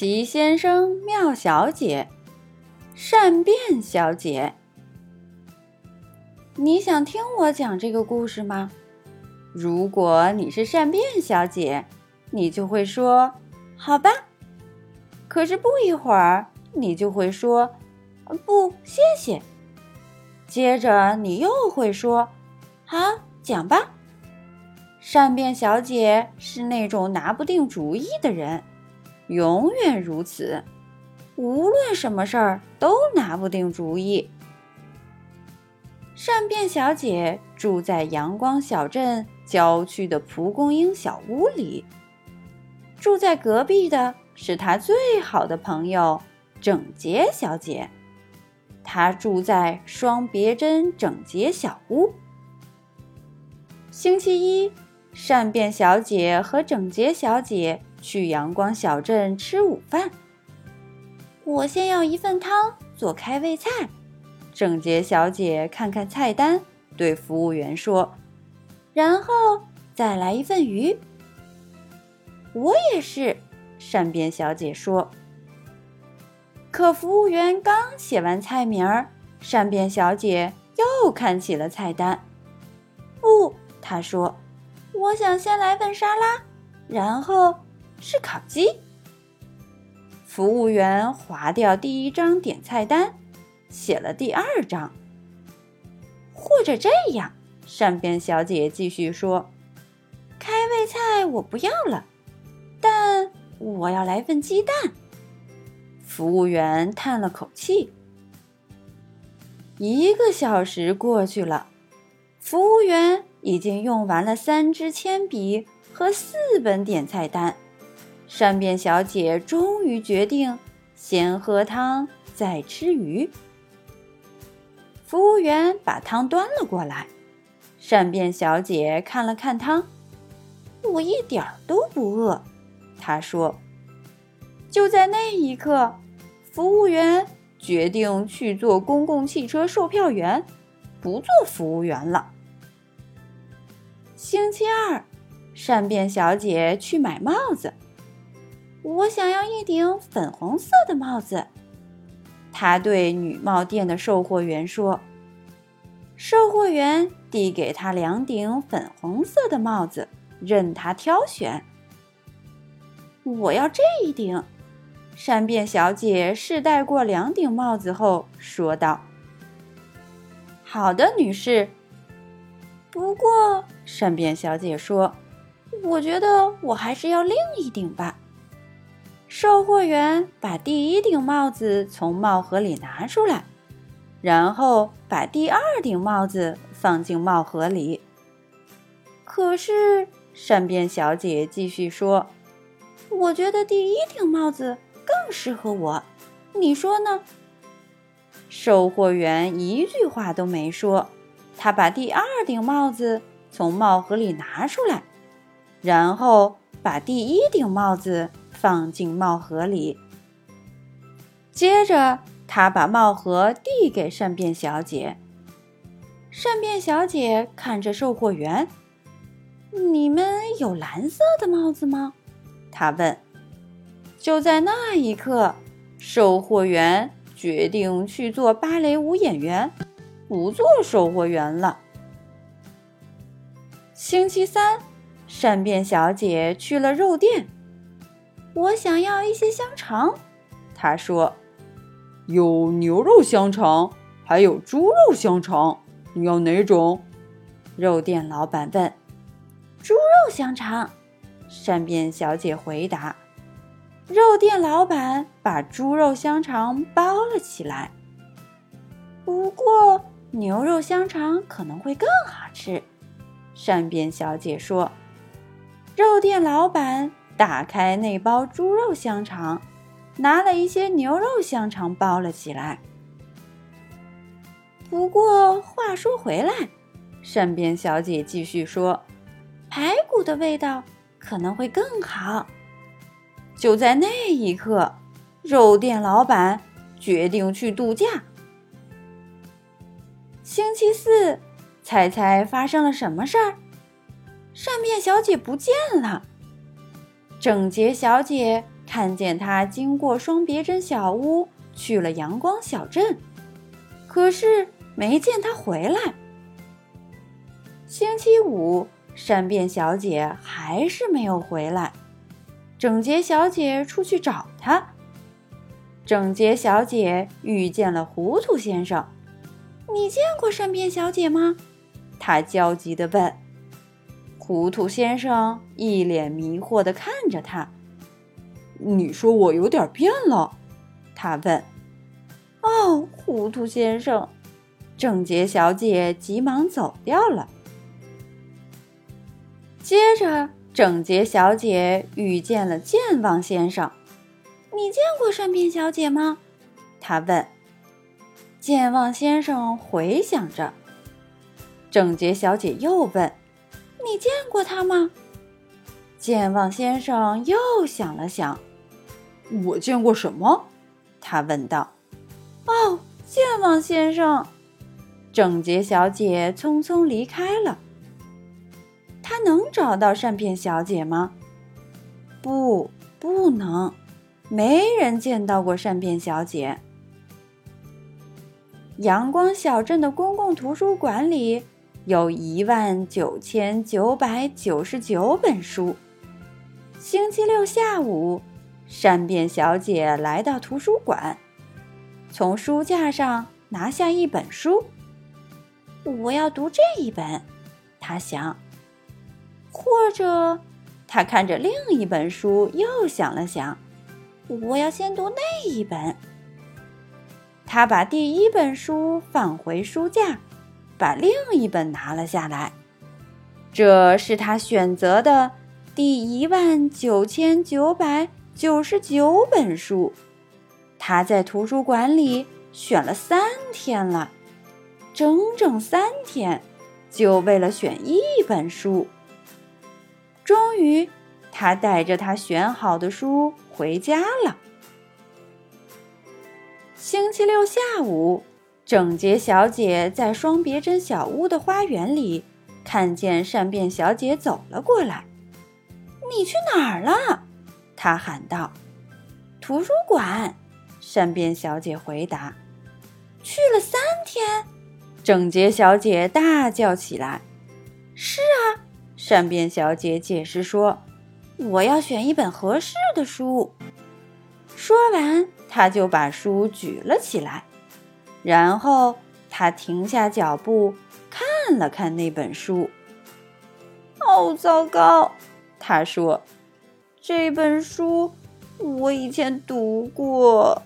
齐先生、妙小姐、善变小姐，你想听我讲这个故事吗？如果你是善变小姐，你就会说：“好吧。”可是不一会儿，你就会说：“不，谢谢。”接着你又会说：“好，讲吧。”善变小姐是那种拿不定主意的人。永远如此，无论什么事儿都拿不定主意。善变小姐住在阳光小镇郊区的蒲公英小屋里，住在隔壁的是她最好的朋友整洁小姐，她住在双别针整洁小屋。星期一，善变小姐和整洁小姐。去阳光小镇吃午饭。我先要一份汤做开胃菜。整洁小姐看看菜单，对服务员说：“然后再来一份鱼。”我也是，善变小姐说。可服务员刚写完菜名儿，善变小姐又看起了菜单。不，她说：“我想先来份沙拉，然后。”是烤鸡。服务员划掉第一张点菜单，写了第二张。或者这样，善变小姐继续说：“开胃菜我不要了，但我要来份鸡蛋。”服务员叹了口气。一个小时过去了，服务员已经用完了三支铅笔和四本点菜单。善变小姐终于决定先喝汤再吃鱼。服务员把汤端了过来，善变小姐看了看汤，我一点都不饿。她说：“就在那一刻，服务员决定去做公共汽车售票员，不做服务员了。”星期二，善变小姐去买帽子。我想要一顶粉红色的帽子，他对女帽店的售货员说。售货员递给他两顶粉红色的帽子，任他挑选。我要这一顶。善变小姐试戴过两顶帽子后说道：“好的，女士。”不过，善变小姐说：“我觉得我还是要另一顶吧。”售货员把第一顶帽子从帽盒里拿出来，然后把第二顶帽子放进帽盒里。可是善变小姐继续说：“我觉得第一顶帽子更适合我，你说呢？”售货员一句话都没说，他把第二顶帽子从帽盒里拿出来，然后把第一顶帽子。放进帽盒里。接着，他把帽盒递给善变小姐。善变小姐看着售货员：“你们有蓝色的帽子吗？”她问。就在那一刻，售货员决定去做芭蕾舞演员，不做售货员了。星期三，善变小姐去了肉店。我想要一些香肠，他说：“有牛肉香肠，还有猪肉香肠，你要哪种？”肉店老板问。“猪肉香肠。”善变小姐回答。肉店老板把猪肉香肠包了起来。不过牛肉香肠可能会更好吃，善变小姐说。肉店老板。打开那包猪肉香肠，拿了一些牛肉香肠包了起来。不过话说回来，善变小姐继续说：“排骨的味道可能会更好。”就在那一刻，肉店老板决定去度假。星期四，猜猜发生了什么事儿？善变小姐不见了。整洁小姐看见他经过双别针小屋，去了阳光小镇，可是没见他回来。星期五，善变小姐还是没有回来。整洁小姐出去找他。整洁小姐遇见了糊涂先生。“你见过善变小姐吗？”她焦急地问。糊涂先生一脸迷惑地看着他。你说我有点变了？他问。哦，糊涂先生，整洁小姐急忙走掉了。接着，整洁小姐遇见了健忘先生。你见过善变小姐吗？他问。健忘先生回想着。整洁小姐又问：“你见过他吗？”健忘先生又想了想。我见过什么？他问道。“哦，健忘先生。”整洁小姐匆匆离开了。他能找到善变小姐吗？不，不能。没人见到过善变小姐。阳光小镇的公共图书馆里有一万九千九百九十九本书。星期六下午。善变小姐来到图书馆，从书架上拿下一本书。我要读这一本，她想。或者，她看着另一本书，又想了想。我要先读那一本。她把第一本书放回书架，把另一本拿了下来。这是他选择的第一万九千九百。九十九本书，他在图书馆里选了三天了，整整三天，就为了选一本书。终于，他带着他选好的书回家了。星期六下午，整洁小姐在双别针小屋的花园里看见善变小姐走了过来。“你去哪儿了？”她喊道：“图书馆。”善变小姐回答：“去了三天。”整洁小姐大叫起来：“是啊！”善变小姐解释说：“我要选一本合适的书。”说完，她就把书举了起来，然后他停下脚步，看了看那本书。“哦，糟糕！”他说。这本书我以前读过。